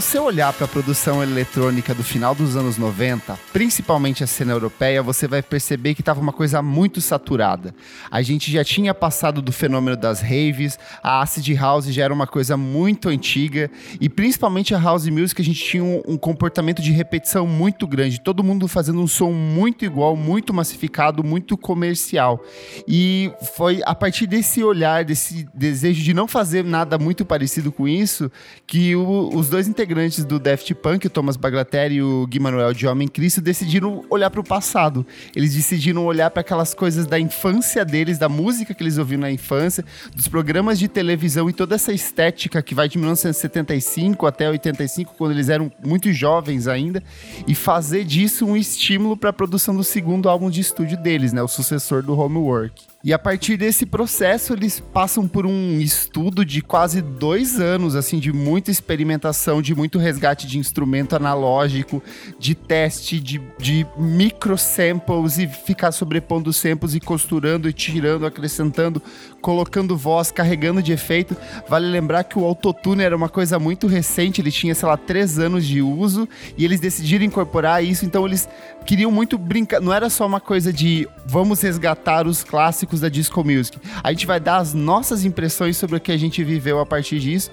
você olhar para a produção eletrônica do final dos anos 90, principalmente a cena europeia, você vai perceber que estava uma coisa muito saturada. A gente já tinha passado do fenômeno das raves, a acid house já era uma coisa muito antiga e principalmente a house music a gente tinha um, um comportamento de repetição muito grande, todo mundo fazendo um som muito igual, muito massificado, muito comercial. E foi a partir desse olhar, desse desejo de não fazer nada muito parecido com isso, que o, os dois integrantes do Daft Punk, o Thomas Bagliateri e o Gui Manuel de Homem Cristo, decidiram olhar para o passado. Eles decidiram olhar para aquelas coisas da infância deles, da música que eles ouviram na infância, dos programas de televisão e toda essa estética que vai de 1975 até 85, quando eles eram muito jovens ainda, e fazer disso um estímulo para a produção do segundo álbum de estúdio deles, né, o sucessor do Homework. E a partir desse processo, eles passam por um estudo de quase dois anos, assim, de muita experimentação, de muito resgate de instrumento analógico, de teste de, de micro samples e ficar sobrepondo samples e costurando e tirando, acrescentando, colocando voz, carregando de efeito. Vale lembrar que o autotune era uma coisa muito recente, ele tinha, sei lá, três anos de uso e eles decidiram incorporar isso, então eles queriam muito brincar. Não era só uma coisa de vamos resgatar os clássicos da disco music. A gente vai dar as nossas impressões sobre o que a gente viveu a partir disso.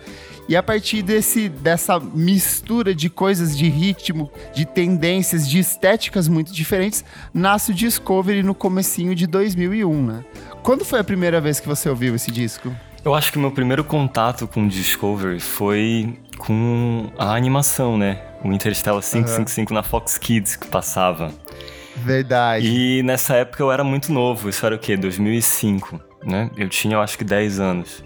E a partir desse, dessa mistura de coisas de ritmo, de tendências, de estéticas muito diferentes, nasce o Discovery no comecinho de 2001, né? Quando foi a primeira vez que você ouviu esse disco? Eu acho que o meu primeiro contato com o Discovery foi com a animação, né? O Interstellar 555 uhum. na Fox Kids que passava. Verdade. E nessa época eu era muito novo, isso era o quê? 2005, né? Eu tinha, eu acho que 10 anos.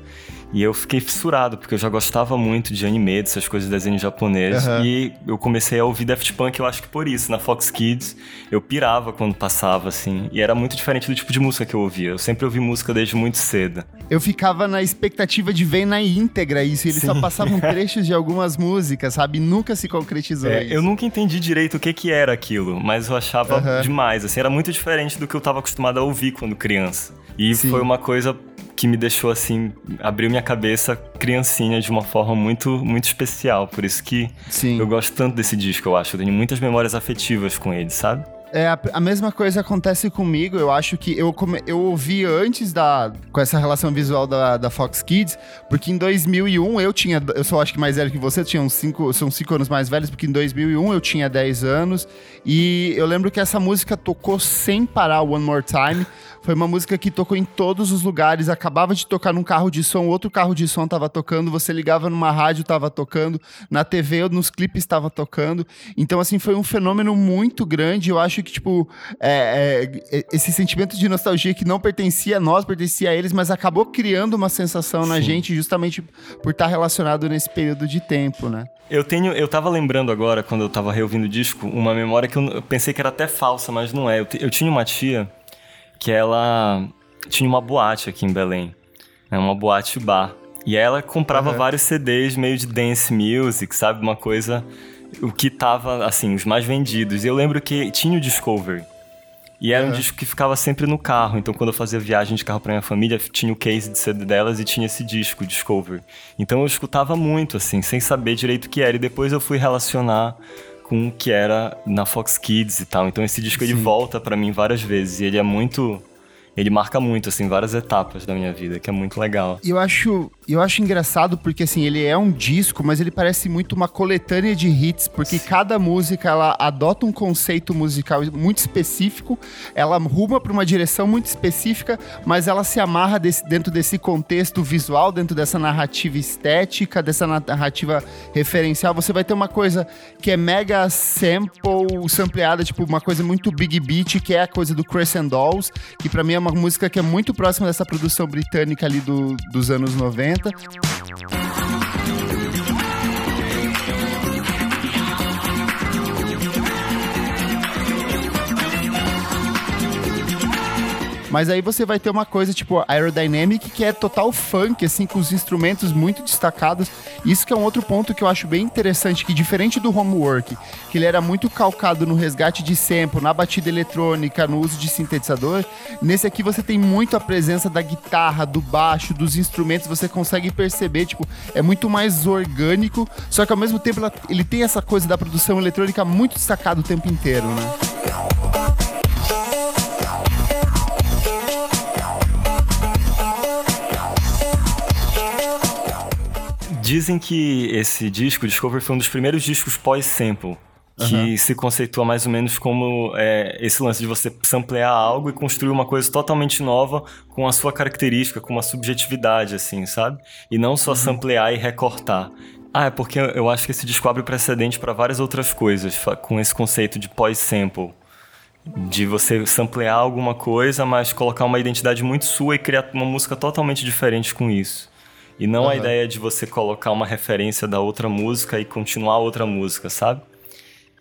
E eu fiquei fissurado, porque eu já gostava muito de anime, dessas coisas de desenho japonês. Uhum. E eu comecei a ouvir Daft Punk, eu acho que por isso. Na Fox Kids, eu pirava quando passava, assim. E era muito diferente do tipo de música que eu ouvia. Eu sempre ouvi música desde muito cedo. Eu ficava na expectativa de ver na íntegra isso. E eles Sim. só passavam trechos de algumas músicas, sabe? Nunca se concretizou é, Eu nunca entendi direito o que, que era aquilo, mas eu achava uhum. demais, assim. Era muito diferente do que eu estava acostumado a ouvir quando criança. E Sim. foi uma coisa que me deixou assim, abriu minha cabeça criancinha de uma forma muito muito especial. Por isso que Sim. eu gosto tanto desse disco, eu acho. Eu tenho muitas memórias afetivas com ele, sabe? É, a, a, mesma coisa acontece comigo. Eu acho que eu, come, eu ouvi antes da. com essa relação visual da, da Fox Kids, porque em 2001 eu tinha. Eu só acho que mais velho que você, tinha uns cinco, são 5 anos mais velhos, porque em 2001 eu tinha 10 anos. E eu lembro que essa música tocou sem parar One More Time. Foi uma música que tocou em todos os lugares. Acabava de tocar num carro de som, outro carro de som tava tocando. Você ligava numa rádio, tava tocando. Na TV, nos clipes estava tocando. Então, assim, foi um fenômeno muito grande. Eu acho que, tipo, é, é, é, esse sentimento de nostalgia que não pertencia a nós, pertencia a eles, mas acabou criando uma sensação Sim. na gente justamente por estar relacionado nesse período de tempo, né? Eu tenho, eu tava lembrando agora, quando eu tava reouvindo o disco, uma memória que eu, eu pensei que era até falsa, mas não é. Eu, eu tinha uma tia que ela tinha uma boate aqui em Belém, né, uma boate bar. E ela comprava uhum. vários CDs meio de dance music, sabe? Uma coisa. O que tava, assim, os mais vendidos. E eu lembro que tinha o Discovery. E era uhum. um disco que ficava sempre no carro. Então, quando eu fazia viagem de carro pra minha família, tinha o case de CD delas e tinha esse disco, Discovery. Então, eu escutava muito, assim, sem saber direito o que era. E depois eu fui relacionar com o que era na Fox Kids e tal. Então esse disco Sim. ele volta para mim várias vezes e ele é muito ele marca muito, assim, várias etapas da minha vida, que é muito legal. E eu acho, eu acho engraçado porque, assim, ele é um disco, mas ele parece muito uma coletânea de hits, porque cada música, ela adota um conceito musical muito específico, ela ruma para uma direção muito específica, mas ela se amarra desse, dentro desse contexto visual, dentro dessa narrativa estética, dessa narrativa referencial. Você vai ter uma coisa que é mega sample, sampleada, tipo, uma coisa muito big beat, que é a coisa do Crescent Dolls, que para mim é uma música que é muito próxima dessa produção britânica ali do, dos anos 90. Bye. Mas aí você vai ter uma coisa tipo Aerodynamic, que é total funk, assim, com os instrumentos muito destacados. Isso que é um outro ponto que eu acho bem interessante, que diferente do Homework, que ele era muito calcado no resgate de sample, na batida eletrônica, no uso de sintetizador, nesse aqui você tem muito a presença da guitarra, do baixo, dos instrumentos, você consegue perceber, tipo, é muito mais orgânico, só que ao mesmo tempo ele tem essa coisa da produção eletrônica muito destacada o tempo inteiro, né? Dizem que esse disco, Discover, foi um dos primeiros discos pós-sample. Que uhum. se conceitua mais ou menos como é, esse lance de você samplear algo e construir uma coisa totalmente nova com a sua característica, com uma subjetividade, assim, sabe? E não só uhum. samplear e recortar. Ah, é porque eu acho que esse disco abre precedente para várias outras coisas, com esse conceito de pós-sample. De você samplear alguma coisa, mas colocar uma identidade muito sua e criar uma música totalmente diferente com isso. E não uhum. a ideia de você colocar uma referência da outra música e continuar outra música, sabe?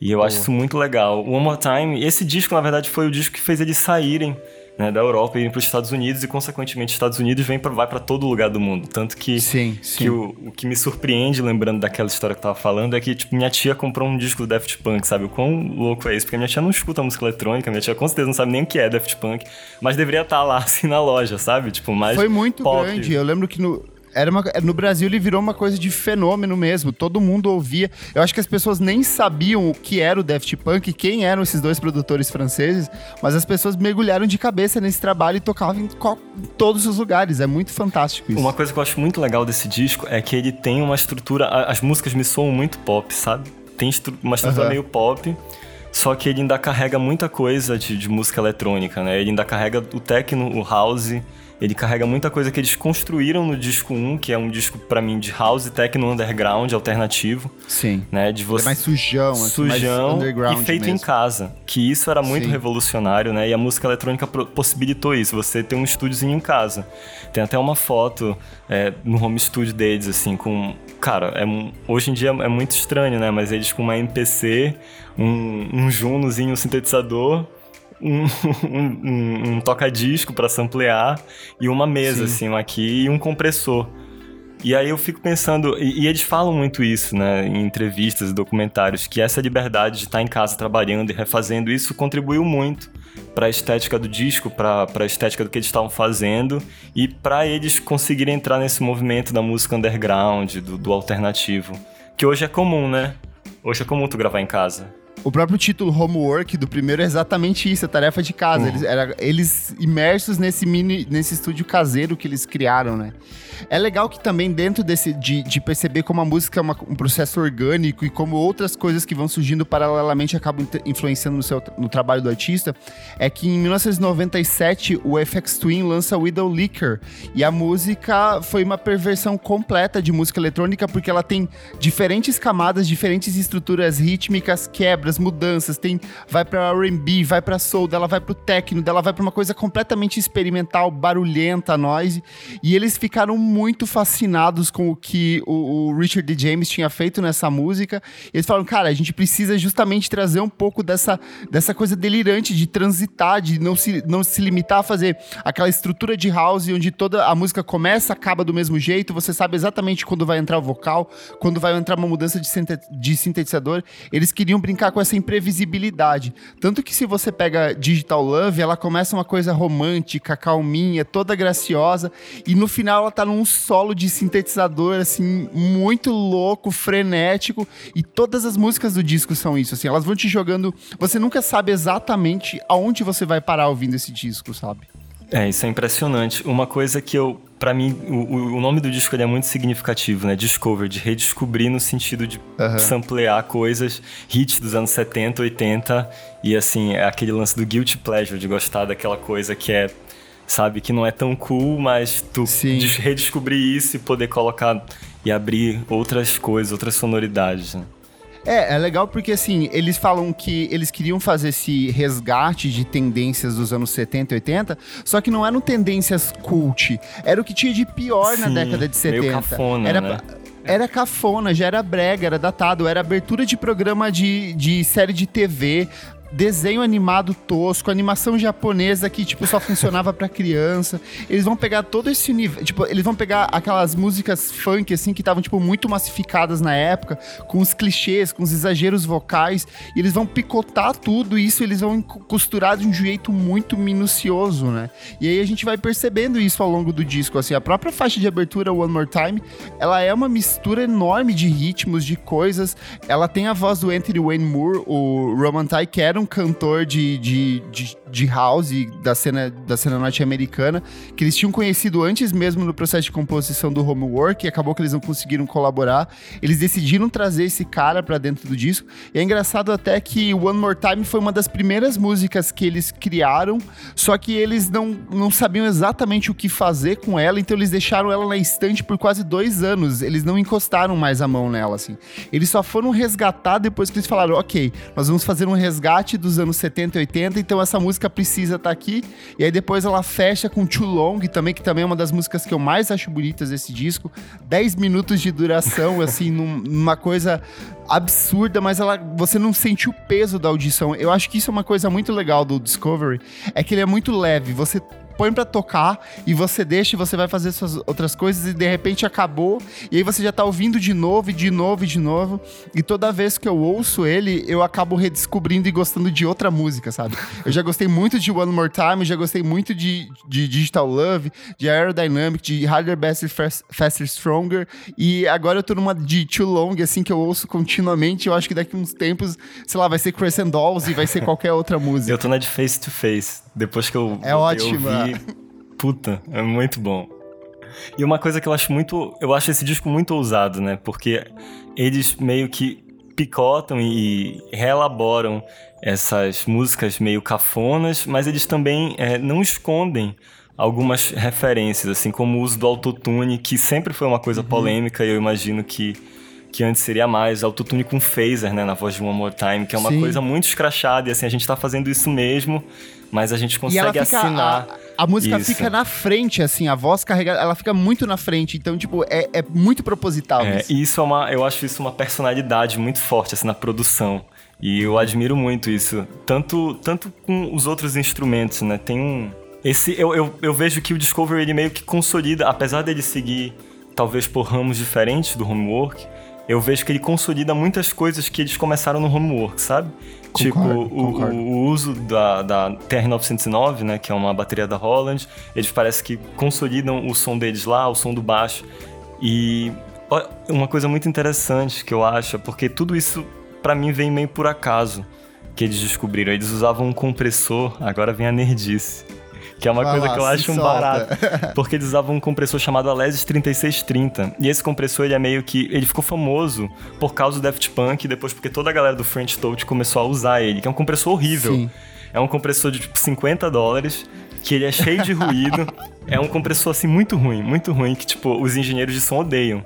E eu acho isso muito legal. One More Time, esse disco, na verdade, foi o disco que fez eles saírem né, da Europa e irem para os Estados Unidos e, consequentemente, Estados Unidos vem pra, vai para todo lugar do mundo. Tanto que, sim, sim. que o, o, que me surpreende, lembrando daquela história que eu tava falando, é que tipo, minha tia comprou um disco do Daft Punk, sabe? O quão louco é isso? Porque minha tia não escuta música eletrônica, minha tia com certeza não sabe nem o que é Daft Punk, mas deveria estar tá lá, assim, na loja, sabe? Tipo, mais Foi muito pop. grande. Eu lembro que no, era uma, no Brasil ele virou uma coisa de fenômeno mesmo. Todo mundo ouvia. Eu acho que as pessoas nem sabiam o que era o Daft Punk, quem eram esses dois produtores franceses, mas as pessoas mergulharam de cabeça nesse trabalho e tocavam em, em todos os lugares. É muito fantástico isso. Uma coisa que eu acho muito legal desse disco é que ele tem uma estrutura. As músicas me soam muito pop, sabe? Tem uma estrutura uhum. meio pop. Só que ele ainda carrega muita coisa de, de música eletrônica, né? Ele ainda carrega o techno, o house, ele carrega muita coisa que eles construíram no disco 1, que é um disco para mim de house techno underground alternativo. Sim. Né, de você é mais sujão, sujão mais e feito mesmo. em casa, que isso era muito Sim. revolucionário, né? E a música eletrônica possibilitou isso, você ter um estúdiozinho em casa. Tem até uma foto é, no home studio deles assim com, cara, é, hoje em dia é muito estranho, né? Mas eles com uma MPC, um, um Junozinho, um sintetizador um, um, um toca-disco para samplear e uma mesa Sim. assim aqui e um compressor. E aí eu fico pensando, e, e, eles falam muito isso, né, em entrevistas e documentários, que essa liberdade de estar em casa trabalhando e refazendo isso contribuiu muito para a estética do disco, para a estética do que eles estavam fazendo e para eles conseguirem entrar nesse movimento da música underground, do, do alternativo, que hoje é comum, né? Hoje é comum tu gravar em casa. O próprio título Homework do primeiro é exatamente isso, a tarefa de casa. Uhum. Eles, era, eles imersos nesse mini, nesse estúdio caseiro que eles criaram, né? É legal que também dentro desse de, de perceber como a música é uma, um processo orgânico e como outras coisas que vão surgindo paralelamente acabam influenciando no, seu, no trabalho do artista, é que em 1997 o FX Twin lança Widow Liquor e a música foi uma perversão completa de música eletrônica porque ela tem diferentes camadas, diferentes estruturas rítmicas, quebras, mudanças, tem vai para R&B, vai para soul, dela vai para o techno, dela vai para uma coisa completamente experimental, barulhenta, noise, e eles ficaram muito fascinados com o que o, o Richard D. James tinha feito nessa música. Eles falaram, cara, a gente precisa justamente trazer um pouco dessa, dessa coisa delirante de transitar, de não se, não se limitar a fazer aquela estrutura de house onde toda a música começa, acaba do mesmo jeito, você sabe exatamente quando vai entrar o vocal, quando vai entrar uma mudança de, de sintetizador. Eles queriam brincar com essa imprevisibilidade. Tanto que se você pega Digital Love, ela começa uma coisa romântica, calminha, toda graciosa, e no final ela tá num um solo de sintetizador, assim, muito louco, frenético. E todas as músicas do disco são isso, assim. Elas vão te jogando. Você nunca sabe exatamente aonde você vai parar ouvindo esse disco, sabe? É, isso é impressionante. Uma coisa que eu, para mim, o, o, nome do disco é muito significativo, né? Discover, de redescobrir no sentido de uhum. samplear coisas, hits dos anos 70, 80, e assim, é aquele lance do guilty pleasure, de gostar daquela coisa que é sabe? Que não é tão cool, mas tu redescobrir isso e poder colocar e abrir outras coisas, outras sonoridades, né? É, é legal porque assim, eles falam que eles queriam fazer esse resgate de tendências dos anos 70 e 80, só que não eram tendências cult, era o que tinha de pior Sim, na década de 70. Meio cafona, era, né? Era cafona, já era brega, era datado, era abertura de programa de, de série de TV, desenho animado tosco, animação japonesa que, tipo, só funcionava para criança. Eles vão pegar todo esse universo, tipo, eles vão pegar aquelas músicas funk, assim, que estavam, tipo, muito massificadas na época, com os clichês, com os exageros vocais, e eles vão picotar tudo isso, eles vão costurar de um jeito muito minucioso, né? E aí a gente vai percebendo isso ao longo do disco, assim, a própria faixa de abertura, One More Time, ela é uma mistura enorme de ritmos, de coisas, ela tem a voz do Anthony Wayne Moore, o Roman que era um cantor de, de, de, de house da cena, da cena norte-americana, que eles tinham conhecido antes mesmo no processo de composição do Homework, e acabou que eles não conseguiram colaborar. Eles decidiram trazer esse cara para dentro do disco. E é engraçado até que One More Time foi uma das primeiras músicas que eles criaram, só que eles não, não sabiam exatamente o que fazer com ela, então eles deixaram ela na estante por quase dois anos. Eles não encostaram mais a mão nela, assim. Eles só foram resgatar depois que eles falaram, ok, nós vamos fazer um resgate dos anos 70 e 80, então essa música precisa estar tá aqui. E aí depois ela fecha com Too Long, também, que também é uma das músicas que eu mais acho bonitas desse disco. 10 minutos de duração, assim, numa coisa absurda, mas ela, você não sente o peso da audição. Eu acho que isso é uma coisa muito legal do Discovery, é que ele é muito leve. Você põe para tocar e você deixa e você vai fazer suas outras coisas e de repente acabou e aí você já tá ouvindo de novo e de novo e de novo e toda vez que eu ouço ele eu acabo redescobrindo e gostando de outra música, sabe? Eu já gostei muito de One More Time, já gostei muito de, de Digital Love, de Aerodynamic, de Harder, Best, Faster, Stronger e agora eu tô numa de Too Long assim que eu ouço continuamente, eu acho que daqui uns tempos, sei lá, vai ser Crescent Dolls e vai ser qualquer outra música. Eu tô na de Face to Face. Depois que eu, é ótimo. puta, é muito bom. E uma coisa que eu acho muito. Eu acho esse disco muito ousado, né? Porque eles meio que picotam e reelaboram essas músicas meio cafonas, mas eles também é, não escondem algumas referências, assim como o uso do autotune, que sempre foi uma coisa uhum. polêmica e eu imagino que que antes seria mais, autotune com phaser, né, na voz de One More Time, que é uma Sim. coisa muito escrachada, e assim, a gente tá fazendo isso mesmo, mas a gente consegue fica, assinar. A, a música isso. fica na frente, assim, a voz carregada, ela fica muito na frente, então, tipo, é, é muito proposital. É, isso. isso é uma, eu acho isso uma personalidade muito forte, assim, na produção. E eu admiro muito isso, tanto, tanto com os outros instrumentos, né, tem um... Esse, eu, eu, eu vejo que o Discovery, ele meio que consolida, apesar dele seguir, talvez por ramos diferentes do homework, eu vejo que ele consolida muitas coisas que eles começaram no homework, sabe? Concordo, tipo, o, o, uso da, da TR-909, né, que é uma bateria da Holland, eles parece que consolidam o som deles lá, o som do baixo. E uma coisa muito interessante que eu acho, é porque tudo isso para mim vem meio por acaso que eles descobriram. Eles usavam um compressor, agora vem a nerdice que é uma Vai coisa lá, que eu acho um solta. barato. Porque eles usavam um compressor chamado Alesis 3630. E esse compressor, ele é meio que... Ele ficou famoso por causa do Daft Punk, depois porque toda a galera do French Touch começou a usar ele, que é um compressor horrível. Sim. É um compressor de, tipo, 50 dólares, que ele é cheio de ruído. é um compressor, assim, muito ruim, muito ruim, que, tipo, os engenheiros de som odeiam.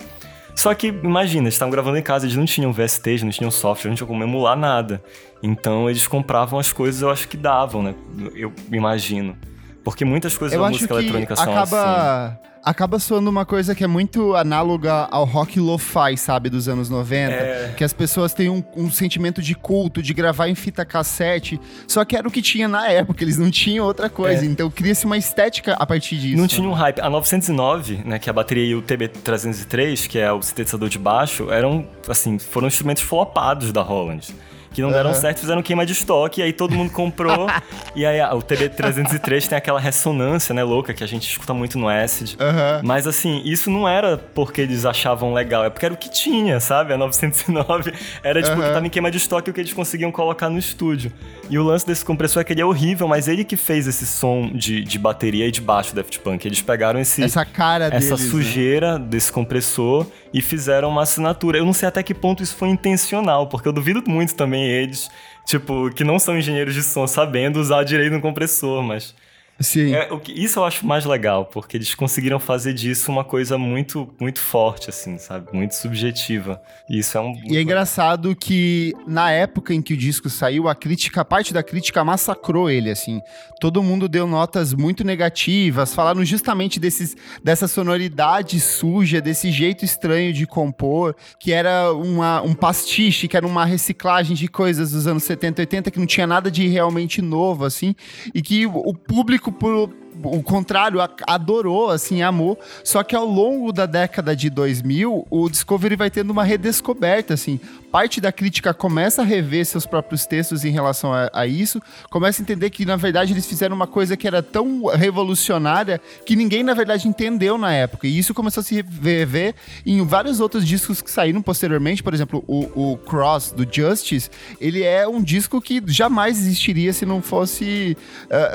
Só que, imagina, eles estavam gravando em casa, eles não tinham VST, eles não tinham software, não tinham como emular nada. Então, eles compravam as coisas, eu acho que davam, né? Eu imagino. Porque muitas coisas eu da música eletrônica são acaba... assim acaba soando uma coisa que é muito análoga ao rock lo-fi, sabe, dos anos 90. É... Que as pessoas têm um, um, sentimento de culto, de gravar em fita cassete. Só que era o que tinha na época, eles não tinham outra coisa. É. Então cria-se uma estética a partir disso. Não tinha um hype. A 909, né, que é a bateria e o TB303, que é o sintetizador de baixo, eram, assim, foram instrumentos flopados da Holland que não deram uhum. certo, fizeram queima de estoque, e aí todo mundo comprou. e aí o TB303 tem aquela ressonância, né, louca, que a gente escuta muito no Acid. Uhum. Mas assim, isso não era porque eles achavam legal, é porque era o que tinha, sabe? A 909 era tipo uhum. que tava em queima de estoque o que eles conseguiam colocar no estúdio. E o lance desse compressor é que ele é horrível, mas ele que fez esse som de, de bateria e de baixo Daft Punk. Eles pegaram esse, essa cara essa deles, né? sujeira né? desse compressor e fizeram uma assinatura. Eu não sei até que ponto isso foi intencional, porque eu duvido muito também eles, tipo, que não são engenheiros de som, sabendo usar direito no compressor, mas Sim. É, o que, isso eu acho mais legal, porque eles conseguiram fazer disso uma coisa muito, muito forte, assim, sabe? Muito subjetiva. E isso é um. E é engraçado que na época em que o disco saiu, a crítica, a parte da crítica massacrou ele, assim. Todo mundo deu notas muito negativas, falaram justamente desses, dessa sonoridade suja, desse jeito estranho de compor, que era uma, um pastiche, que era uma reciclagem de coisas dos anos 70, 80, que não tinha nada de realmente novo, assim, e que o público por o contrário, adorou, assim, amou. Só que ao longo da década de 2000, o Discovery vai tendo uma redescoberta, assim. Parte da crítica começa a rever seus próprios textos em relação a, a isso, começa a entender que, na verdade, eles fizeram uma coisa que era tão revolucionária que ninguém, na verdade, entendeu na época. E isso começou a se rever em vários outros discos que saíram posteriormente. Por exemplo, o, o Cross, do Justice, ele é um disco que jamais existiria se não fosse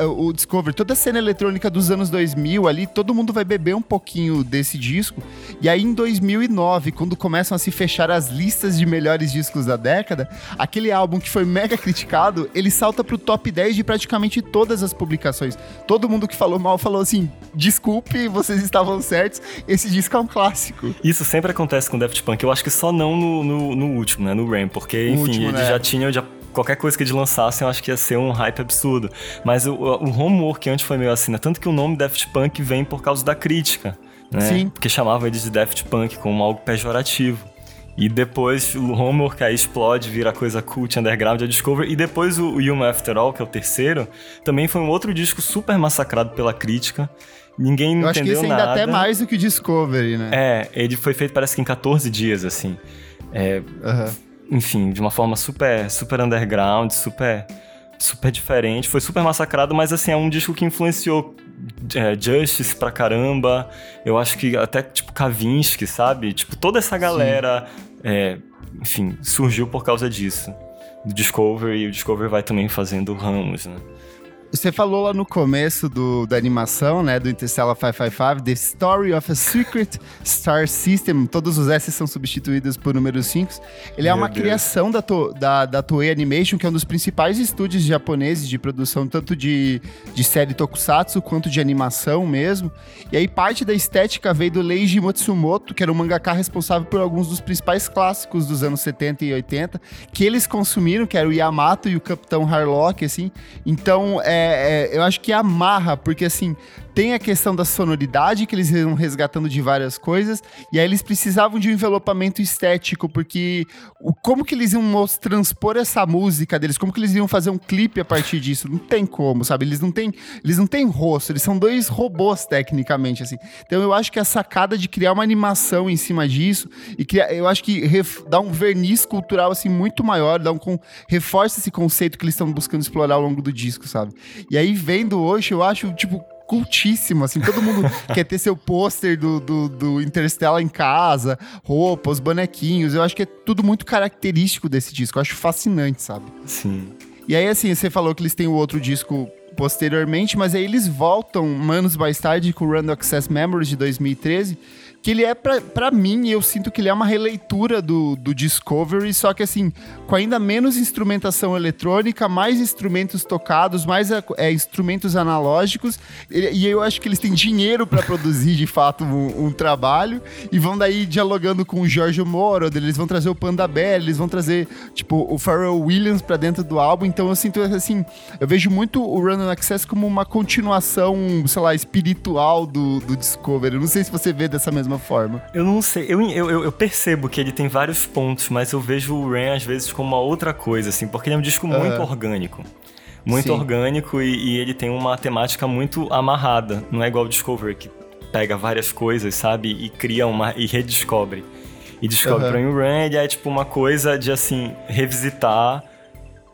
uh, o Discovery. Toda a cena eletrônica dos anos 2000 ali, todo mundo vai beber um pouquinho desse disco. E aí em 2009, quando começam a se fechar as listas de melhores discos da década, aquele álbum que foi mega criticado, ele salta pro top 10 de praticamente todas as publicações. Todo mundo que falou mal falou assim: "Desculpe, vocês estavam certos, esse disco é um clássico". Isso sempre acontece com Daft Punk. Eu acho que só não no, no, no último, né, no Ram, porque enfim, último, eles né? já tinham já qualquer coisa que eles lançassem, eu acho que ia ser um hype absurdo. Mas o, o homework antes foi meio assim, né? Tanto que o nome Daft Punk vem por causa da crítica, né? Sim. Porque chamava eles de Daft Punk como algo pejorativo. E depois o Homework aí explode, vira coisa cult, underground, a Discover. E depois o, Human After All, que é o terceiro, também foi um outro disco super massacrado pela crítica. Ninguém Eu entendeu acho que esse ainda nada. até mais do que o Discovery, né? É, ele foi feito parece que em 14 dias, assim. É, uhum enfim, de uma forma super, super underground, super, super diferente. Foi super massacrado, mas assim, é um disco que influenciou é, Justice pra caramba. Eu acho que até, tipo, Kavinsky, sabe? Tipo, toda essa galera, é, enfim, surgiu por causa disso. Do Discovery, e o Discovery vai também fazendo ramos, né? Você falou lá no começo do, da animação, né, do Interstellar 555, The Story of a Secret Star System, todos os S são substituídos por números 5. Ele é Meu é uma Deus. criação da, to, da, da Toei Animation, que é um dos principais estúdios japoneses de produção, tanto de, de série tokusatsu quanto de animação mesmo. E aí parte da estética veio do Leiji Matsumoto, que era um mangaka responsável por alguns dos principais clássicos dos anos 70 e 80, que eles consumiram, que era o Yamato e o Capitão Harlock, assim. Então, é, é, eu acho que amarra, porque assim, tem a questão da sonoridade que eles iam resgatando de várias coisas, e aí eles precisavam de um envelopamento estético, porque o, como que eles iam transpor essa música deles, como que eles iam fazer um clipe a partir disso? Não tem como, sabe? Eles não têm, eles não têm rosto, eles são dois robôs tecnicamente, assim. Então eu acho que a sacada de criar uma animação em cima disso, e criar, eu acho que ref, dá um verniz cultural assim muito maior, dá um reforça esse conceito que eles estão buscando explorar ao longo do disco, sabe? E aí vendo hoje, eu acho, tipo, cultíssimo, assim, todo mundo quer ter seu pôster do, do, do Interstellar em casa, roupas, bonequinhos, eu acho que é tudo muito característico desse disco, eu acho fascinante, sabe? Sim. E aí, assim, você falou que eles têm o outro disco posteriormente, mas aí eles voltam anos mais tarde com o Random Access Memories de 2013, que ele é, para mim, eu sinto que ele é uma releitura do, do Discovery, só que assim, com ainda menos instrumentação eletrônica, mais instrumentos tocados, mais é, instrumentos analógicos, e, e, eu acho que eles têm dinheiro para produzir, de fato, um, um, trabalho, e vão daí dialogando com o Jorge Moro, eles vão trazer o Panda Bear, eles vão trazer, tipo, o Pharrell Williams para dentro do álbum, então eu sinto, assim, eu vejo muito o Run on Access como uma continuação, sei lá, espiritual do, do Discovery, eu não sei se você vê dessa mesma mesma forma. Eu não sei, eu, eu, eu percebo que ele tem vários pontos, mas eu vejo o Ren às vezes como uma outra coisa, assim, porque ele é um disco muito orgânico. Muito Sim. orgânico e, e, ele tem uma temática muito amarrada. Não é igual o Discovery, que pega várias coisas, sabe? E cria uma. e redescobre. E descobre uhum. pra mim o Ren, ele é tipo uma coisa de assim, revisitar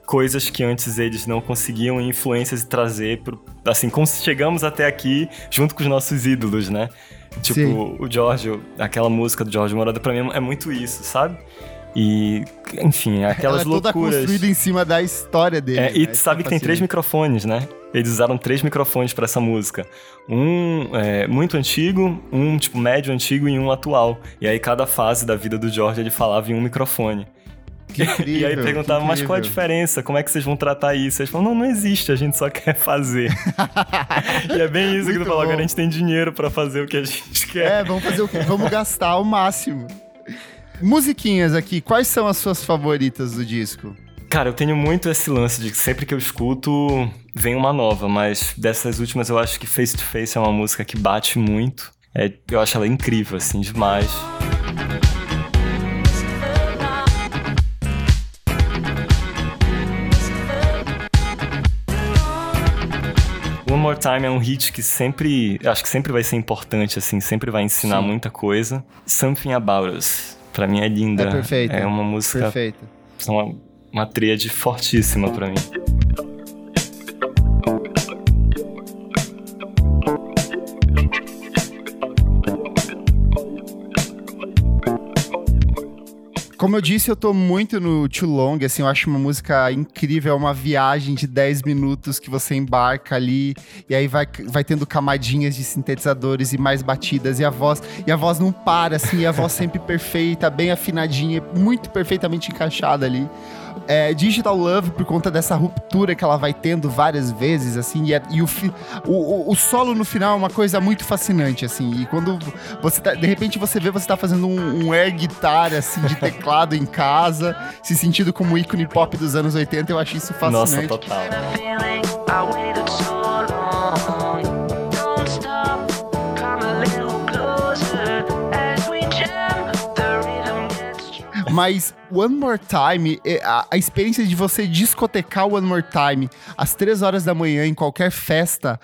coisas que antes eles não conseguiam influências e trazer pro, assim, como chegamos até aqui junto com os nossos ídolos, né? Tipo, Sim. o George, aquela música do George Morada pra mim é muito isso, sabe? E, enfim, aquelas Ela é toda loucuras. construída em cima da história dele. É, e né? sabe que tem três microfones, né? Eles usaram três microfones para essa música. Um é, muito antigo, um tipo médio antigo e um atual. E aí cada fase da vida do George ele falava em um microfone. Incrível, e aí perguntava, mas qual a diferença? Como é que vocês vão tratar isso? Eles falam, não, não existe, a gente só quer fazer. e é bem isso Muito que tu falou, agora a gente tem dinheiro para fazer o que a gente quer. É, vamos fazer o que? Vamos gastar ao máximo. Musiquinhas aqui, quais são as suas favoritas do disco? Cara, eu tenho muito esse lance de que sempre que eu escuto, vem uma nova, mas dessas últimas eu acho que Face to Face é uma música que bate muito. É, eu acho ela incrível, assim, demais. One More Time é um hit que sempre, acho que sempre vai ser importante, assim, sempre vai ensinar Sim. muita coisa. Something About Us, pra mim é linda. É perfeita. É uma música... Perfeita. É uma, uma tríade fortíssima para mim. Como eu disse, eu tô muito no Too Long, assim, eu acho uma música incrível, é uma viagem de 10 minutos que você embarca ali, e aí vai, vai tendo camadinhas de sintetizadores e mais batidas, e a voz, e a voz não para, assim, e a voz sempre perfeita, bem afinadinha, muito perfeitamente encaixada ali é, Digital Love por conta dessa ruptura que ela vai tendo várias vezes, assim, e, é, e o, o, o, solo no final é uma coisa muito fascinante, assim, e quando você tá, de repente você vê você tá fazendo um, um air guitar, assim, de teclado em casa, se sentindo como ícone pop dos anos 80, eu acho isso fascinante. Nossa, total. Mas One More Time, a, a, experiência de você discotecar One More Time às três horas da manhã em qualquer festa,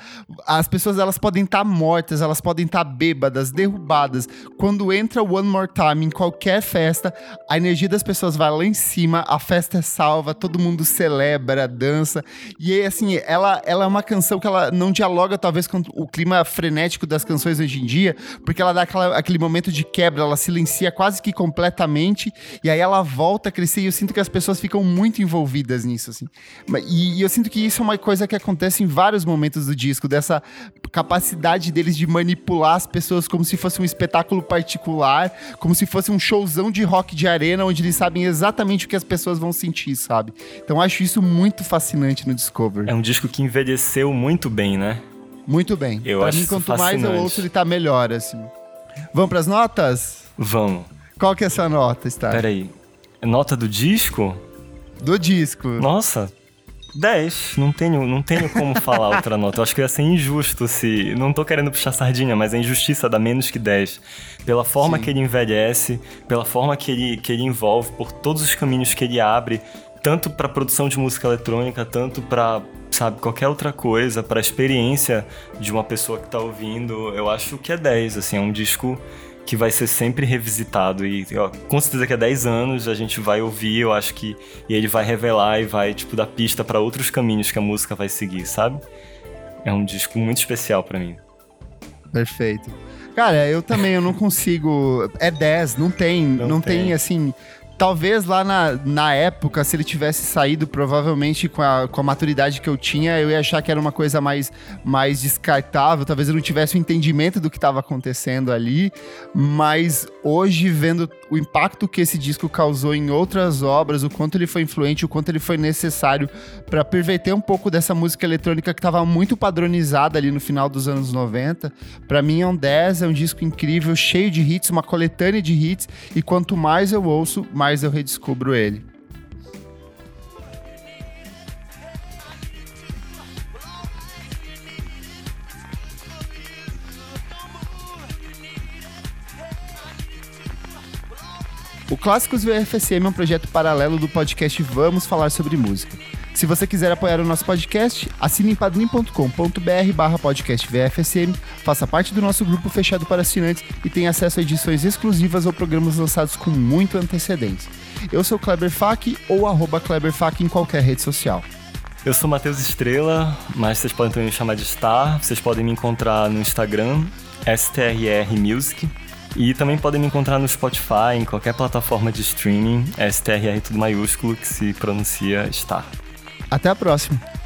as pessoas elas podem estar tá mortas, elas podem estar tá bêbadas, derrubadas. Quando entra One More Time em qualquer festa, a energia das pessoas vai lá em cima, a festa é salva, todo mundo celebra, dança. E aí, assim, ela, ela é uma canção que ela não dialoga talvez com o clima frenético das canções hoje em dia, porque ela dá aquela, aquele momento de quebra, ela silencia quase que completamente, e aí ela volta a crescer e eu sinto que as pessoas ficam muito envolvidas nisso, assim. E, e eu sinto que isso é uma coisa que acontece em vários momentos do disco, dessa capacidade deles de manipular as pessoas como se fosse um espetáculo particular, como se fosse um showzão de rock de arena, onde eles sabem exatamente o que as pessoas vão sentir, sabe? Então eu acho isso muito fascinante no Discover. É um disco que envelheceu muito bem, né? Muito bem. Eu pra acho mim, quanto fascinante. mais eu ouço, ele tá melhor, assim. Vamos pras notas? Vamos. Qual que é essa nota, Star? Peraí. Nota do disco? Do disco. Nossa, 10. Não tenho, não tenho como falar outra nota. Eu acho que ia ser injusto se. Não tô querendo puxar sardinha, mas a injustiça dá menos que 10. Pela forma Sim. que ele envelhece, pela forma que ele, que ele envolve, por todos os caminhos que ele abre, tanto para produção de música eletrônica, tanto para sabe, qualquer outra coisa, para a experiência de uma pessoa que tá ouvindo, eu acho que é 10, assim, é um disco que vai ser sempre revisitado. E ó, com certeza que há 10 anos a gente vai ouvir, eu acho que. E ele vai revelar e vai, tipo, dar pista para outros caminhos que a música vai seguir, sabe? É um disco muito especial para mim. Perfeito. Cara, eu também eu não consigo. É 10, não tem. Não, não tem. tem. assim. Talvez lá na, na época, se ele tivesse saído, provavelmente com a, com a maturidade que eu tinha, eu ia achar que era uma coisa mais, mais descartável. Talvez eu não tivesse o entendimento do que estava acontecendo ali. Mas hoje, vendo o impacto que esse disco causou em outras obras, o quanto ele foi influente, o quanto ele foi necessário para perverter um pouco dessa música eletrônica que estava muito padronizada ali no final dos anos 90, para mim é um 10, é um disco incrível, cheio de hits, uma coletânea de hits. E quanto mais eu ouço, mais mais eu redescubro ele. O Clássicos VFSM é um projeto paralelo do podcast Vamos Falar Sobre Música. Se você quiser apoiar o nosso podcast, assine em padrim.com.br barra podcast VFSM, faça parte do nosso grupo fechado para assinantes e tenha acesso a edições exclusivas ou programas lançados com muito antecedência. Eu sou Kleber Fak ou arroba Kleber Fak em qualquer rede social. Eu sou Matheus Estrela, mas vocês podem também me chamar de Star. Vocês podem me encontrar no Instagram, STRR Music. E também podem me encontrar no Spotify, em qualquer plataforma de streaming, STRR tudo maiúsculo, que se pronuncia Star. Até a próxima!